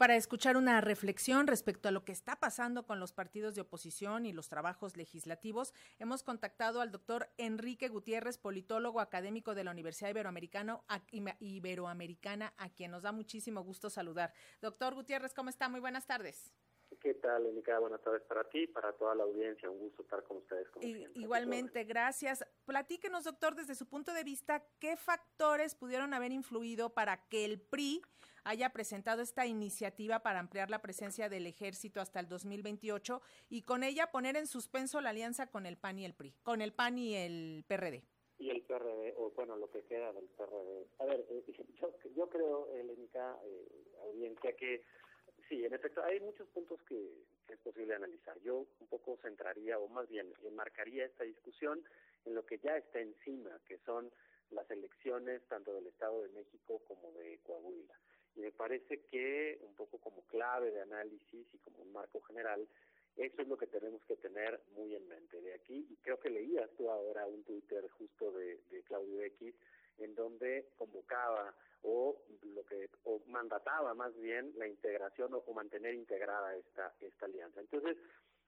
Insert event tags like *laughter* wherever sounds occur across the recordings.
para escuchar una reflexión respecto a lo que está pasando con los partidos de oposición y los trabajos legislativos, hemos contactado al doctor Enrique Gutiérrez, politólogo académico de la Universidad Iberoamericana, Iberoamericana, a quien nos da muchísimo gusto saludar. Doctor Gutiérrez, ¿cómo está? Muy buenas tardes. ¿Qué tal, Enica? Buenas tardes para ti, para toda la audiencia. Un gusto estar con ustedes. Como igualmente, gracias. Platíquenos, doctor, desde su punto de vista, ¿qué factores pudieron haber influido para que el PRI haya presentado esta iniciativa para ampliar la presencia del ejército hasta el 2028 y con ella poner en suspenso la alianza con el PAN y el PRI, con el PAN y el PRD? Y el PRD, o bueno, lo que queda del PRD. A ver, eh, *laughs* yo, yo creo, Elénica, eh, audiencia, que Sí, en efecto, hay muchos puntos que, es posible analizar. Yo un poco centraría, o más bien enmarcaría esta discusión en lo que ya está encima, que son las elecciones tanto del Estado de México como de Coahuila. Y me parece que un poco como clave de análisis y como un marco general, eso es lo que tenemos que tener muy en mente. De aquí, y creo que leías tú ahora un Twitter justo de, de Claudio X, en donde convocaba o lo que o mandataba más bien la integración o, mantener integrada esta esta alianza. Entonces,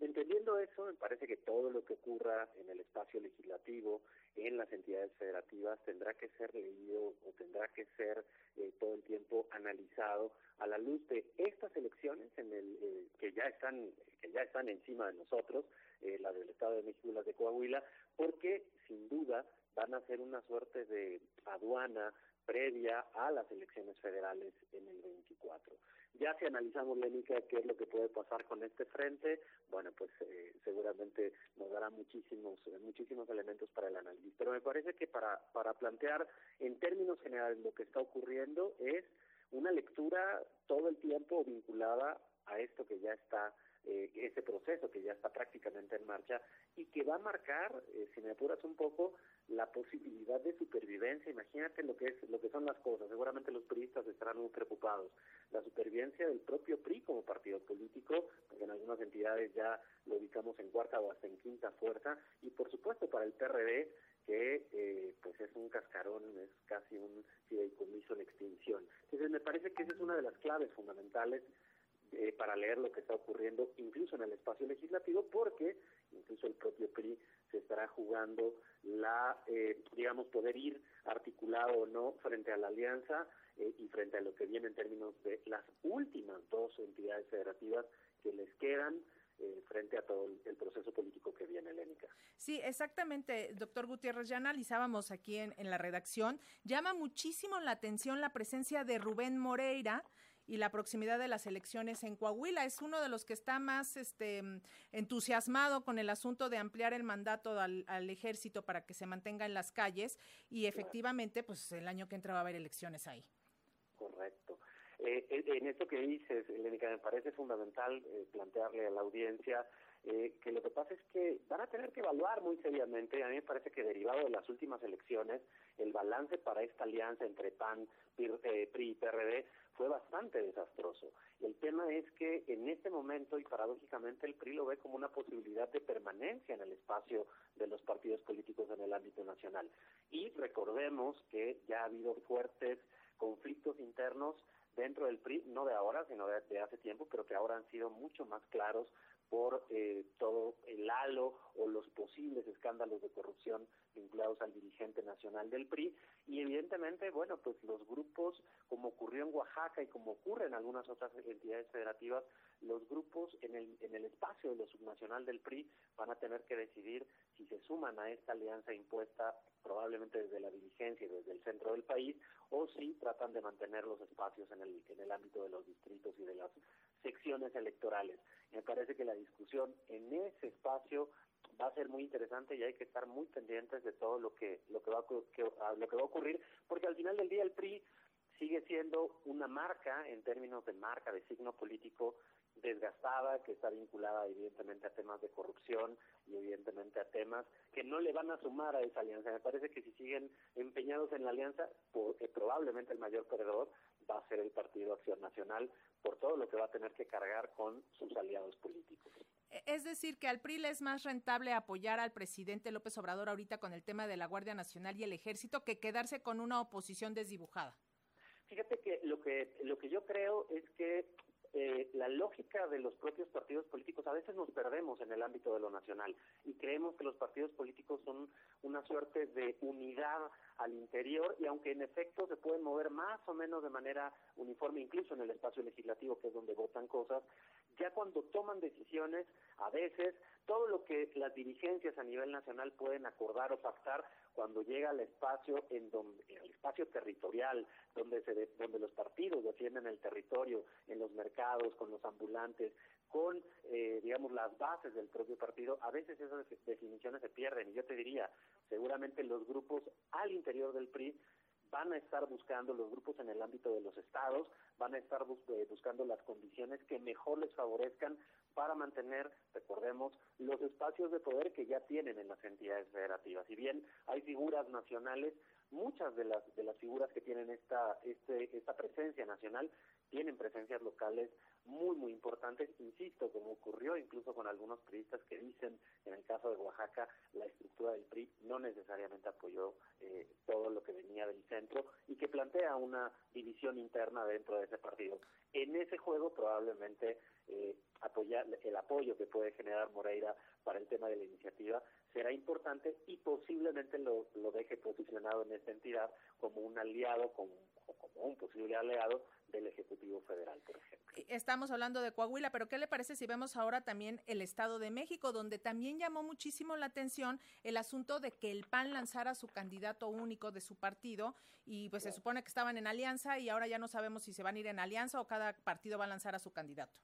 entendiendo eso, me parece que todo lo que ocurra en el espacio legislativo, en las entidades federativas, tendrá que ser leído o tendrá que ser eh, todo el tiempo analizado a la luz de estas elecciones en el eh, que ya están que ya están encima de nosotros, eh, la del Estado de México y la de Coahuila, porque sin duda van a ser una suerte de aduana previa a las elecciones federales en el 24. Ya si analizamos, Lénica, qué es lo que puede pasar con este frente, bueno, pues eh, seguramente nos dará muchísimos muchísimos elementos para el análisis. Pero me parece que para, para plantear en términos generales lo que está ocurriendo es una lectura todo el tiempo vinculada a esto que ya está eh, ese proceso que ya está prácticamente en marcha y que va a marcar, eh, si me apuras un poco, la posibilidad de supervivencia. Imagínate lo que es lo que son las cosas. Seguramente los priistas estarán muy preocupados. La supervivencia del propio PRI como partido político, porque en algunas entidades ya lo ubicamos en cuarta o hasta en quinta fuerza, y por supuesto para el PRD que eh, pues es un cascarón, es casi un fideicomiso en extinción. Entonces me parece que esa es una de las claves fundamentales eh, para leer lo que está ocurriendo incluso en el espacio legislativo, porque incluso el propio PRI se estará jugando la, eh, digamos, poder ir articulado o no frente a la alianza eh, y frente a lo que viene en términos de las últimas dos entidades federativas que les quedan frente a todo el proceso político que viene, Helénica. Sí, exactamente, doctor Gutiérrez, ya analizábamos aquí en, en la redacción, llama muchísimo la atención la presencia de Rubén Moreira, y la proximidad de las elecciones en Coahuila. Es uno de los que está más este, entusiasmado con el asunto de ampliar el mandato al, ejército para que se mantenga en las calles y efectivamente, pues el año que entra va a haber elecciones ahí. Correcto. Eh, en esto que dices, Elenica, me parece fundamental eh, plantearle a la audiencia eh, que lo que pasa es que van a tener que evaluar muy seriamente, a mí me parece que derivado de las últimas elecciones, el balance para esta alianza entre PAN, PRI y PRD fue bastante desastroso. El tema es que en este momento, y paradójicamente, el PRI lo ve como una posibilidad de permanencia en el espacio de los partidos políticos en el ámbito nacional. Y recordemos que ya ha habido fuertes conflictos internos dentro del PRI, no de ahora, sino de, hace tiempo, pero que ahora han sido mucho más claros por eh, todo el halo o los posibles escándalos de corrupción vinculados al dirigente nacional del PRI y evidentemente, bueno, pues los grupos, como ocurrió en Oaxaca y como ocurre en algunas otras entidades federativas, los grupos en el, en el espacio de lo subnacional del PRI van a tener que decidir si se suman a esta alianza impuesta probablemente desde la dirigencia y desde el centro del país o si tratan de mantener los espacios en el, en el ámbito de los distritos y de las secciones electorales. Me parece que la discusión en ese espacio va a ser muy interesante y hay que estar muy pendientes de todo lo que lo que va a, lo que va a ocurrir porque al final del día el PRI sigue siendo una marca en términos de marca de signo político desgastada que está vinculada evidentemente a temas de corrupción y evidentemente a temas que no le van a sumar a esa alianza. Me parece que si siguen empeñados en la alianza, eh, probablemente el mayor perdedor va a ser el Partido Acción Nacional por todo lo que va a tener que cargar con sus aliados políticos. E, es decir, que al PRI le es más rentable apoyar al presidente López Obrador ahorita con el tema de la Guardia Nacional y el Ejército que quedarse con una oposición desdibujada. Fíjate que lo que lo que yo creo es que la lógica de los propios partidos políticos a veces nos perdemos en el ámbito de lo nacional y creemos que los partidos políticos son una suerte de unidad al interior y aunque en efecto se pueden mover más o menos de manera uniforme, incluso en el espacio legislativo, que es donde votan cosas, ya cuando toman decisiones, a veces todo lo que las dirigencias a nivel nacional pueden acordar o pactar cuando llega al espacio en donde espacio territorial donde se donde los partidos defienden el territorio en los mercados con los ambulantes con eh, digamos las bases del propio partido a veces esas definiciones se pierden y yo te diría seguramente los grupos al interior del PRI van a estar buscando los grupos en el ámbito de los estados, van a estar eh, buscando las condiciones que mejor les favorezcan para mantener, recordemos, los espacios de poder que ya tienen en las entidades federativas. Si bien hay figuras nacionales, muchas de las de las figuras que tienen esta este, esta presencia nacional tienen presencias locales muy muy importantes. Insisto como ocurrió incluso con algunos priistas que dicen en el caso de Oaxaca la estructura del PRI no necesariamente apoyó eh, todo lo que venía del centro y que plantea una división interna dentro de ese partido. En ese juego probablemente eh, apoyar el apoyo que puede generar Moreira para el tema de la iniciativa será importante y posiblemente lo, lo deje posicionado en esta entidad como un aliado, como, como un posible aliado del Ejecutivo Federal, por ejemplo. Estamos hablando de Coahuila, pero ¿qué le parece si vemos ahora también el Estado de México, donde también llamó muchísimo la atención el asunto de que el PAN lanzara su candidato único de su partido y pues se supone que estaban en alianza y ahora ya no sabemos si se van a ir en alianza o cada partido va a lanzar a su candidato?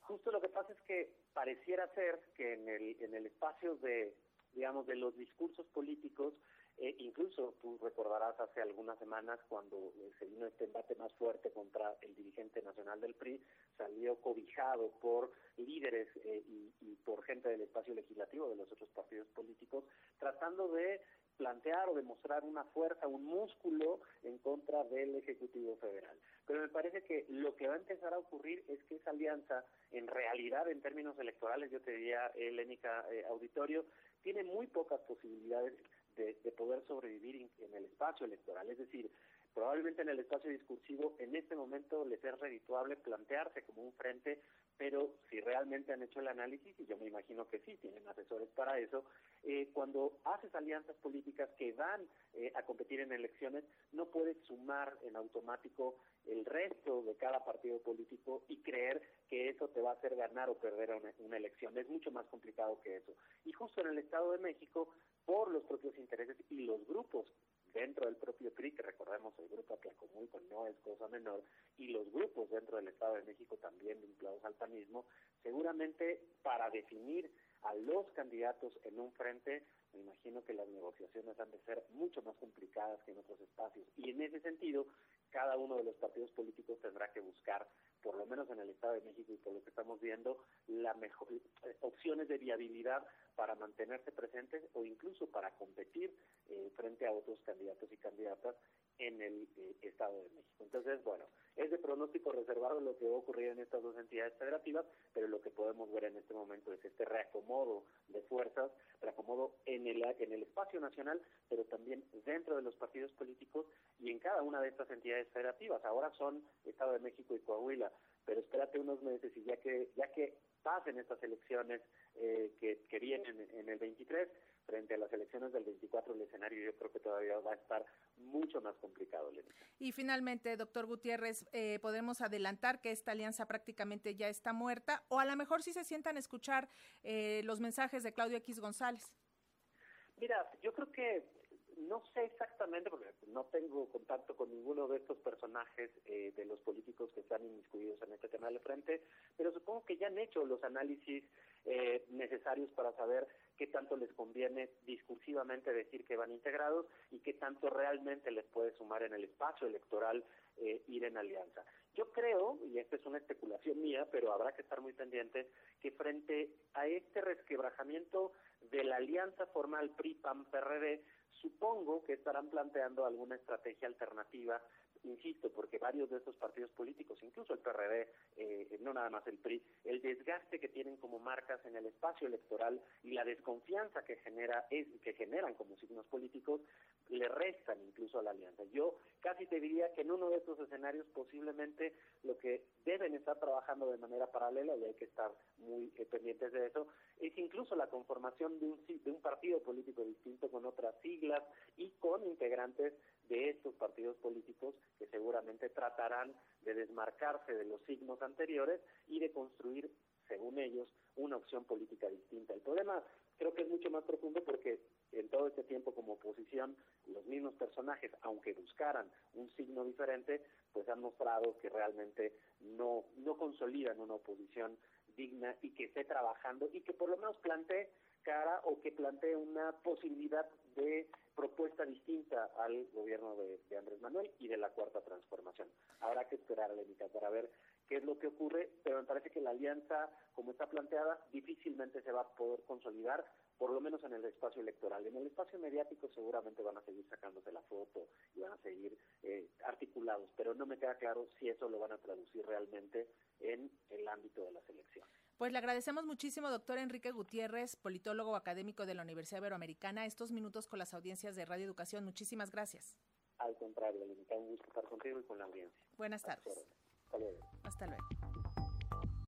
Justo lo que pasa es que pareciera ser que en el, en el espacio de, digamos, de los discursos políticos, eh, incluso tú recordarás hace algunas semanas cuando eh, se vino este embate más fuerte contra el dirigente nacional del PRI, salió cobijado por líderes eh, y, por gente del espacio legislativo de los otros partidos políticos, tratando de plantear o demostrar una fuerza, un músculo en contra del Ejecutivo Federal. Pero me parece que lo que va a empezar a ocurrir es que esa alianza, en realidad, en términos electorales, yo te diría, Helénica eh, Auditorio, tiene muy pocas posibilidades de, de poder sobrevivir en el espacio electoral. Es decir, probablemente en el espacio discursivo en este momento les es redituable plantearse como un frente pero si realmente han hecho el análisis, y yo me imagino que sí, tienen asesores para eso, eh, cuando haces alianzas políticas que van eh, a competir en elecciones, no puedes sumar en automático el resto de cada partido político y creer que eso te va a hacer ganar o perder una, una elección. Es mucho más complicado que eso. Y justo en el Estado de México, por los propios intereses y los grupos dentro del propio PRI, que recordemos el grupo Atlacomulco no es cosa menor, y los grupos dentro del Estado de México también vinculados al panismo, seguramente para definir a los candidatos en un frente, me imagino que las negociaciones han de ser mucho más complicadas que en otros espacios. Y en ese sentido, cada uno de los partidos políticos tendrá que buscar, por lo menos en el Estado de México y por lo que estamos viendo, la mejor, eh, opciones de viabilidad para mantenerse presentes o incluso para competir eh, frente a otros candidatos y candidatas en el eh, Estado de México. Entonces, bueno, es de pronóstico reservado lo que va a ocurrir en estas dos entidades federativas, pero lo que podemos ver en este momento es este reacomodo de fuerzas, reacomodo en el, en el espacio nacional, pero también dentro de los partidos políticos y en cada una de estas entidades federativas. Ahora son Estado de México y Coahuila, pero espérate unos meses y ya que ya que pasen estas elecciones eh, que, que vienen en el 23, frente a las elecciones del 24 el escenario yo creo que todavía va a estar mucho más complicado. Lenita. Y finalmente, doctor Gutiérrez, eh, podemos adelantar que esta alianza prácticamente ya está muerta o a lo mejor si sí se sientan a escuchar eh, los mensajes de Claudio X González. Mira, yo creo que no sé exactamente, porque no tengo contacto con ninguno de estos personajes eh, de los políticos que están inmiscuidos en este tema del frente, pero supongo que ya han hecho los análisis eh, necesarios para saber qué tanto les conviene discursivamente decir que van integrados y qué tanto realmente les puede sumar en el espacio electoral eh, ir en alianza. Yo creo, y esta es una especulación mía, pero habrá que estar muy pendientes, que frente a este resquebrajamiento de la alianza formal PRI-PAN-PRD, supongo que estarán planteando alguna estrategia alternativa insisto, porque varios de estos partidos políticos, incluso el PRD, eh, no nada más el PRI, el desgaste que tienen como marcas en el espacio electoral y la desconfianza que genera es que generan como signos políticos le restan incluso a la alianza. Yo casi te diría que en uno de estos escenarios posiblemente lo que deben estar trabajando de manera paralela, y hay que estar muy eh, pendientes de eso, es incluso la conformación de un, de un partido político distinto con otras siglas y con integrantes de estos partidos políticos que seguramente tratarán de desmarcarse de los signos anteriores y de construir según ellos, una opción política distinta. El problema creo que es mucho más profundo porque en todo este tiempo como oposición, los mismos personajes, aunque buscaran un signo diferente, pues han mostrado que realmente no, no consolidan una oposición digna y que esté trabajando y que por lo menos plantee cara o que plantee una posibilidad de propuesta distinta al gobierno de, Andrés Manuel y de la cuarta transformación. Habrá que esperar, Lenica, para ver qué es lo que ocurre, pero me parece que la alianza, como está planteada, difícilmente se va a poder consolidar, por lo menos en el espacio electoral. En el espacio mediático seguramente van a seguir sacándose la foto y van a seguir eh, articulados, pero no me queda claro si eso lo van a traducir realmente en el ámbito de las elecciones. Pues le agradecemos muchísimo, doctor Enrique Gutiérrez, politólogo académico de la Universidad Iberoamericana, estos minutos con las audiencias de Radio Educación. Muchísimas gracias. Al contrario, un gusto estar contigo y con la audiencia. Buenas tardes. Hasta luego. Hasta luego.